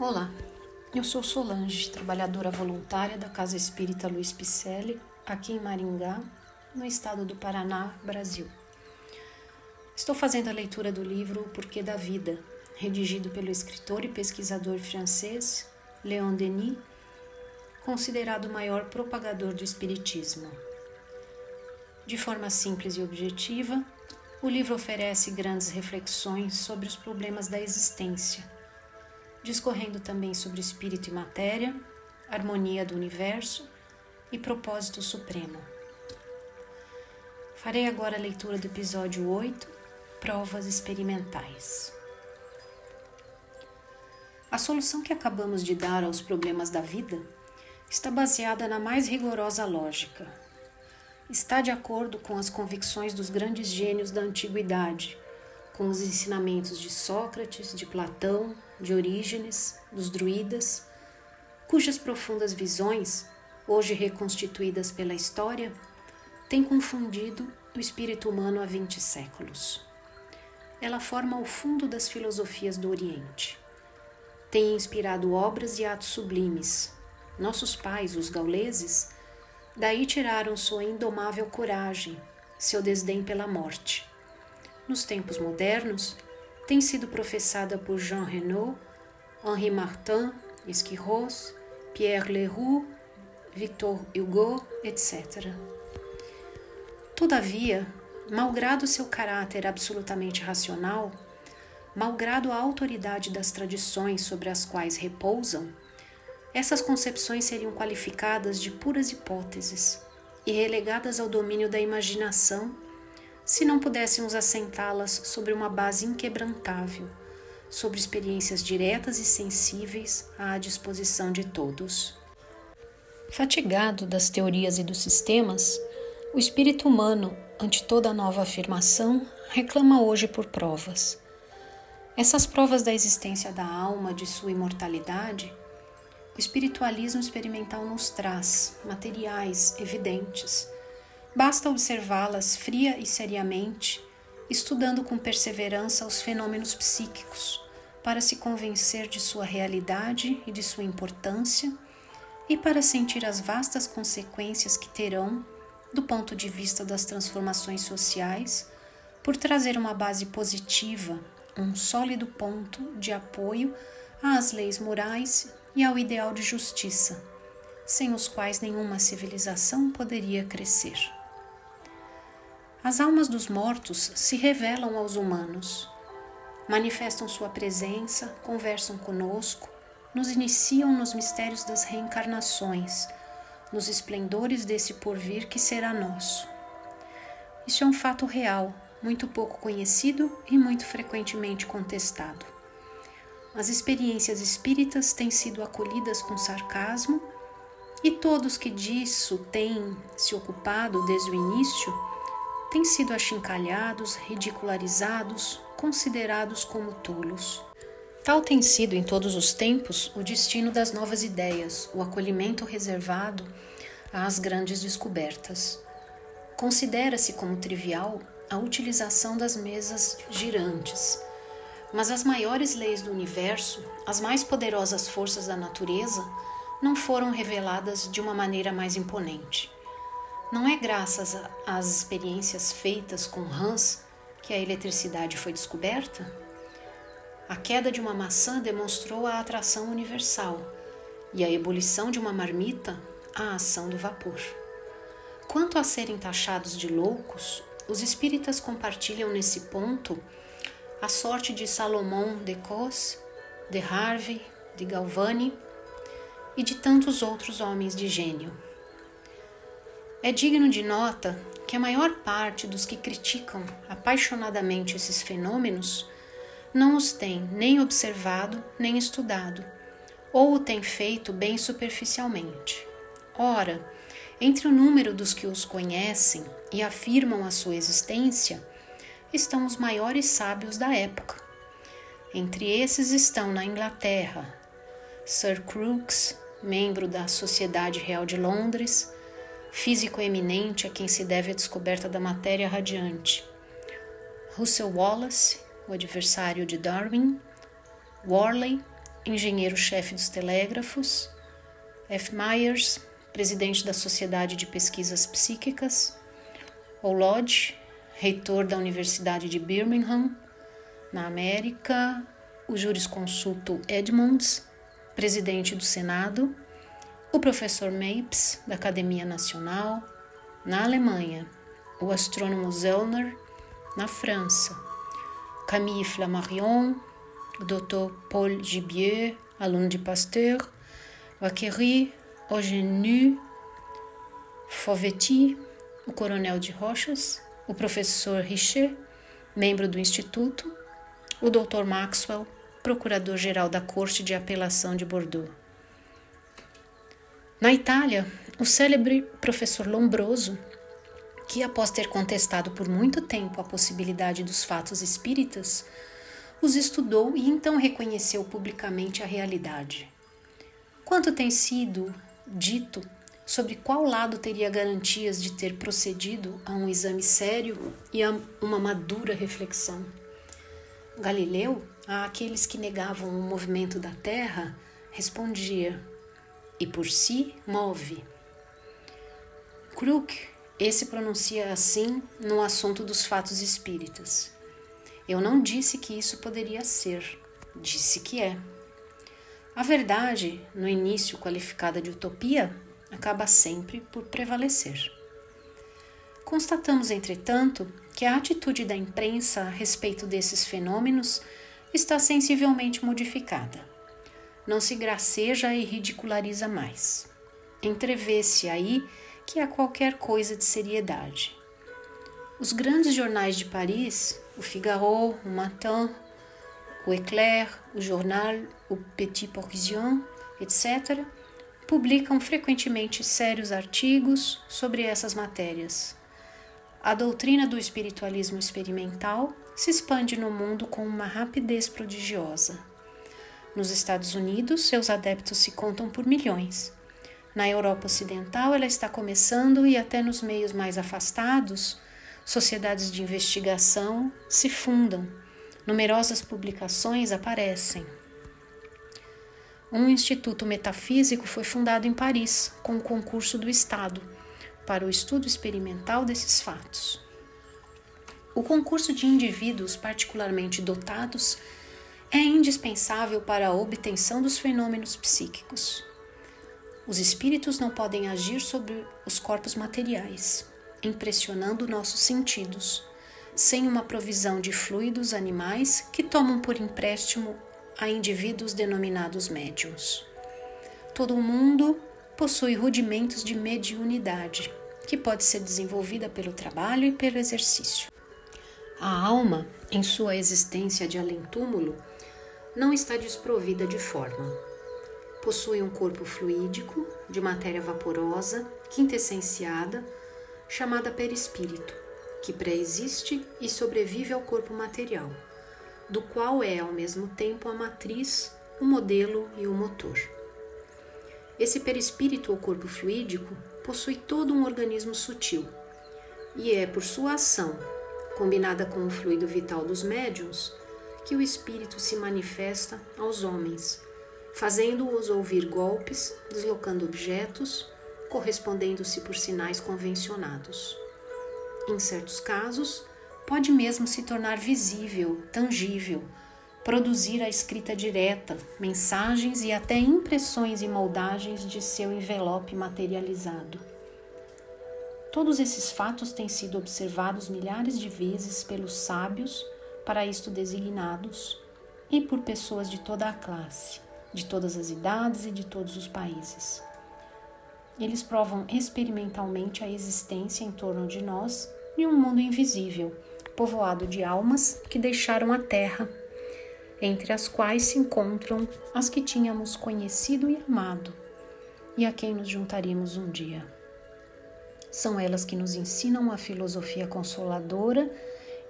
Olá, eu sou Solange, trabalhadora voluntária da Casa Espírita Luiz Picelli, aqui em Maringá, no estado do Paraná, Brasil. Estou fazendo a leitura do livro O Porquê da Vida, redigido pelo escritor e pesquisador francês Léon Denis, considerado o maior propagador do Espiritismo. De forma simples e objetiva, o livro oferece grandes reflexões sobre os problemas da existência discorrendo também sobre espírito e matéria, harmonia do universo e propósito supremo. Farei agora a leitura do episódio 8, Provas Experimentais. A solução que acabamos de dar aos problemas da vida está baseada na mais rigorosa lógica. Está de acordo com as convicções dos grandes gênios da antiguidade com os ensinamentos de Sócrates, de Platão, de Orígenes, dos druidas, cujas profundas visões, hoje reconstituídas pela história, têm confundido o espírito humano há 20 séculos. Ela forma o fundo das filosofias do Oriente. Tem inspirado obras e atos sublimes. Nossos pais, os gauleses, daí tiraram sua indomável coragem, seu desdém pela morte nos tempos modernos, tem sido professada por Jean Renaud, Henri Martin, Esquirros, Pierre Leroux, Victor Hugo, etc. Todavia, malgrado seu caráter absolutamente racional, malgrado a autoridade das tradições sobre as quais repousam, essas concepções seriam qualificadas de puras hipóteses e relegadas ao domínio da imaginação se não pudéssemos assentá-las sobre uma base inquebrantável, sobre experiências diretas e sensíveis à disposição de todos. Fatigado das teorias e dos sistemas, o espírito humano, ante toda nova afirmação, reclama hoje por provas. Essas provas da existência da alma, de sua imortalidade, o espiritualismo experimental nos traz, materiais, evidentes Basta observá-las fria e seriamente, estudando com perseverança os fenômenos psíquicos, para se convencer de sua realidade e de sua importância, e para sentir as vastas consequências que terão, do ponto de vista das transformações sociais, por trazer uma base positiva, um sólido ponto de apoio às leis morais e ao ideal de justiça, sem os quais nenhuma civilização poderia crescer. As almas dos mortos se revelam aos humanos, manifestam sua presença, conversam conosco, nos iniciam nos mistérios das reencarnações, nos esplendores desse porvir que será nosso. Isso é um fato real, muito pouco conhecido e muito frequentemente contestado. As experiências espíritas têm sido acolhidas com sarcasmo e todos que disso têm se ocupado desde o início têm sido achincalhados, ridicularizados, considerados como tolos. Tal tem sido em todos os tempos o destino das novas ideias, o acolhimento reservado às grandes descobertas. Considera-se como trivial a utilização das mesas girantes, mas as maiores leis do universo, as mais poderosas forças da natureza, não foram reveladas de uma maneira mais imponente. Não é graças às experiências feitas com rãs que a eletricidade foi descoberta? A queda de uma maçã demonstrou a atração universal e a ebulição de uma marmita a ação do vapor. Quanto a serem taxados de loucos, os espíritas compartilham nesse ponto a sorte de Salomão de Cos, de Harvey, de Galvani e de tantos outros homens de gênio. É digno de nota que a maior parte dos que criticam apaixonadamente esses fenômenos não os tem nem observado nem estudado, ou o tem feito bem superficialmente. Ora, entre o número dos que os conhecem e afirmam a sua existência, estão os maiores sábios da época. Entre esses estão na Inglaterra Sir Crooks, membro da Sociedade Real de Londres, físico eminente a quem se deve a descoberta da matéria radiante. Russell Wallace, o adversário de Darwin, Worley, engenheiro-chefe dos telégrafos, F. Myers, presidente da Sociedade de Pesquisas Psíquicas, O. Lodge, reitor da Universidade de Birmingham, na América, o jurisconsulto Edmonds, presidente do Senado, o professor Mapes, da Academia Nacional, na Alemanha, o astrônomo Zellner, na França, Camille Flammarion, o Dr. Paul Gibier, aluno de Pasteur, Vaquerie, Eugène Fauvetti, o coronel de Rochas, o professor Richer, membro do Instituto, o Dr. Maxwell, procurador-geral da Corte de Apelação de Bordeaux. Na Itália, o célebre professor Lombroso, que após ter contestado por muito tempo a possibilidade dos fatos espíritas, os estudou e então reconheceu publicamente a realidade. Quanto tem sido dito sobre qual lado teria garantias de ter procedido a um exame sério e a uma madura reflexão? Galileu, a aqueles que negavam o movimento da Terra, respondia: e por si move. Crook, esse pronuncia assim no assunto dos fatos espíritas. Eu não disse que isso poderia ser, disse que é. A verdade, no início qualificada de utopia, acaba sempre por prevalecer. Constatamos, entretanto, que a atitude da imprensa a respeito desses fenômenos está sensivelmente modificada. Não se graceja e ridiculariza mais. Entrevê-se aí que há qualquer coisa de seriedade. Os grandes jornais de Paris, o Figaro, o Matin, o Éclair, o Jornal, o Petit Parisien, etc., publicam frequentemente sérios artigos sobre essas matérias. A doutrina do espiritualismo experimental se expande no mundo com uma rapidez prodigiosa. Nos Estados Unidos, seus adeptos se contam por milhões. Na Europa Ocidental, ela está começando e até nos meios mais afastados, sociedades de investigação se fundam, numerosas publicações aparecem. Um instituto metafísico foi fundado em Paris, com o concurso do Estado, para o estudo experimental desses fatos. O concurso de indivíduos particularmente dotados é indispensável para a obtenção dos fenômenos psíquicos. Os espíritos não podem agir sobre os corpos materiais, impressionando nossos sentidos, sem uma provisão de fluidos animais que tomam por empréstimo a indivíduos denominados médiums. Todo mundo possui rudimentos de mediunidade, que pode ser desenvolvida pelo trabalho e pelo exercício. A alma, em sua existência de além-túmulo, não está desprovida de forma. Possui um corpo fluídico, de matéria vaporosa, quintessenciada, chamada perispírito, que pré-existe e sobrevive ao corpo material do qual é ao mesmo tempo a matriz, o modelo e o motor. Esse perispírito ou corpo fluídico possui todo um organismo sutil e é por sua ação, combinada com o fluido vital dos médiuns, que o espírito se manifesta aos homens, fazendo-os ouvir golpes, deslocando objetos, correspondendo-se por sinais convencionados. Em certos casos, pode mesmo se tornar visível, tangível, produzir a escrita direta, mensagens e até impressões e moldagens de seu envelope materializado. Todos esses fatos têm sido observados milhares de vezes pelos sábios para isto designados e por pessoas de toda a classe, de todas as idades e de todos os países. Eles provam experimentalmente a existência em torno de nós de um mundo invisível povoado de almas que deixaram a terra, entre as quais se encontram as que tínhamos conhecido e amado, e a quem nos juntaríamos um dia. São elas que nos ensinam a filosofia consoladora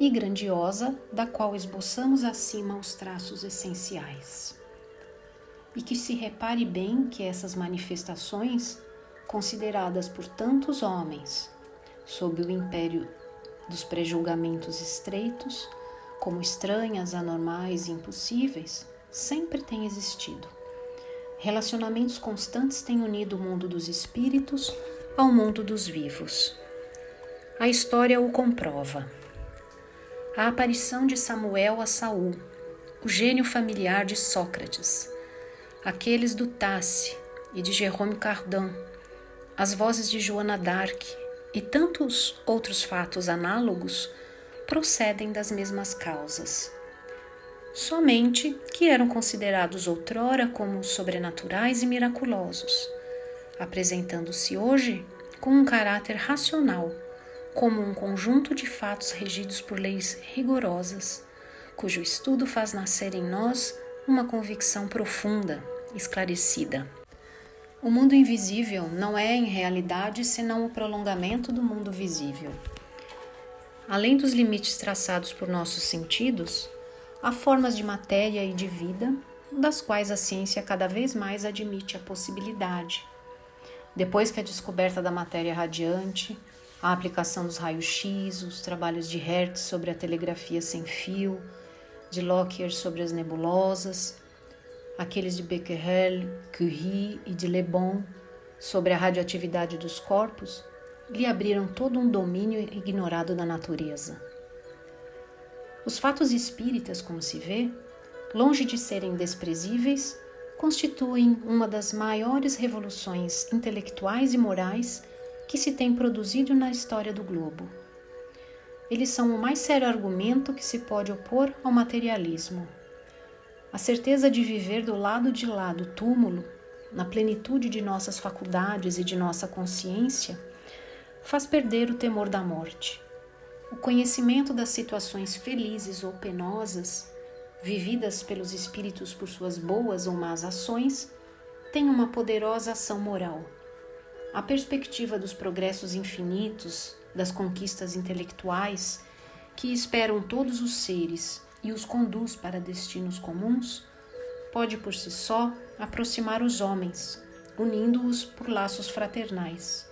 e grandiosa, da qual esboçamos acima os traços essenciais. E que se repare bem que essas manifestações, consideradas por tantos homens sob o império dos prejulgamentos estreitos, como estranhas, anormais e impossíveis, sempre tem existido. Relacionamentos constantes têm unido o mundo dos espíritos ao mundo dos vivos. A história o comprova. A aparição de Samuel a Saul, o gênio familiar de Sócrates, aqueles do Tasse e de Jerôme Cardin, as vozes de Joana d'Arc e tantos outros fatos análogos procedem das mesmas causas. Somente que eram considerados outrora como sobrenaturais e miraculosos, apresentando-se hoje com um caráter racional, como um conjunto de fatos regidos por leis rigorosas, cujo estudo faz nascer em nós uma convicção profunda, esclarecida. O mundo invisível não é, em realidade, senão o prolongamento do mundo visível. Além dos limites traçados por nossos sentidos, Há formas de matéria e de vida, das quais a ciência cada vez mais admite a possibilidade. Depois que a descoberta da matéria radiante, a aplicação dos raios-x, os trabalhos de Hertz sobre a telegrafia sem fio, de Lockyer sobre as nebulosas, aqueles de Becquerel, Curie e de Le Bon sobre a radioatividade dos corpos, lhe abriram todo um domínio ignorado da natureza. Os fatos espíritas, como se vê, longe de serem desprezíveis, constituem uma das maiores revoluções intelectuais e morais que se tem produzido na história do globo. Eles são o mais sério argumento que se pode opor ao materialismo. A certeza de viver do lado de lá do túmulo, na plenitude de nossas faculdades e de nossa consciência, faz perder o temor da morte. O conhecimento das situações felizes ou penosas, vividas pelos espíritos por suas boas ou más ações, tem uma poderosa ação moral. A perspectiva dos progressos infinitos, das conquistas intelectuais, que esperam todos os seres e os conduz para destinos comuns, pode por si só aproximar os homens, unindo-os por laços fraternais.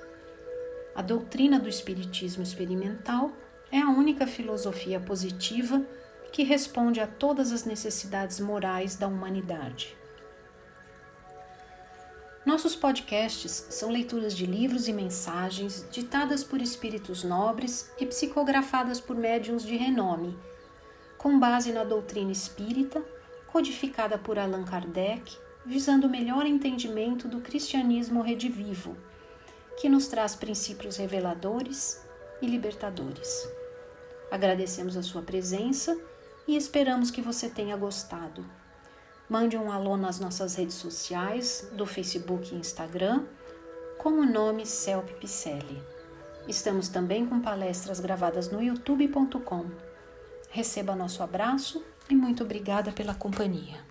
A doutrina do Espiritismo experimental é a única filosofia positiva que responde a todas as necessidades morais da humanidade. Nossos podcasts são leituras de livros e mensagens ditadas por espíritos nobres e psicografadas por médiuns de renome, com base na doutrina espírita, codificada por Allan Kardec, visando o melhor entendimento do cristianismo redivivo, que nos traz princípios reveladores e libertadores. Agradecemos a sua presença e esperamos que você tenha gostado. Mande um alô nas nossas redes sociais, do Facebook e Instagram, com o nome Celp Picelli. Estamos também com palestras gravadas no youtube.com. Receba nosso abraço e muito obrigada pela companhia.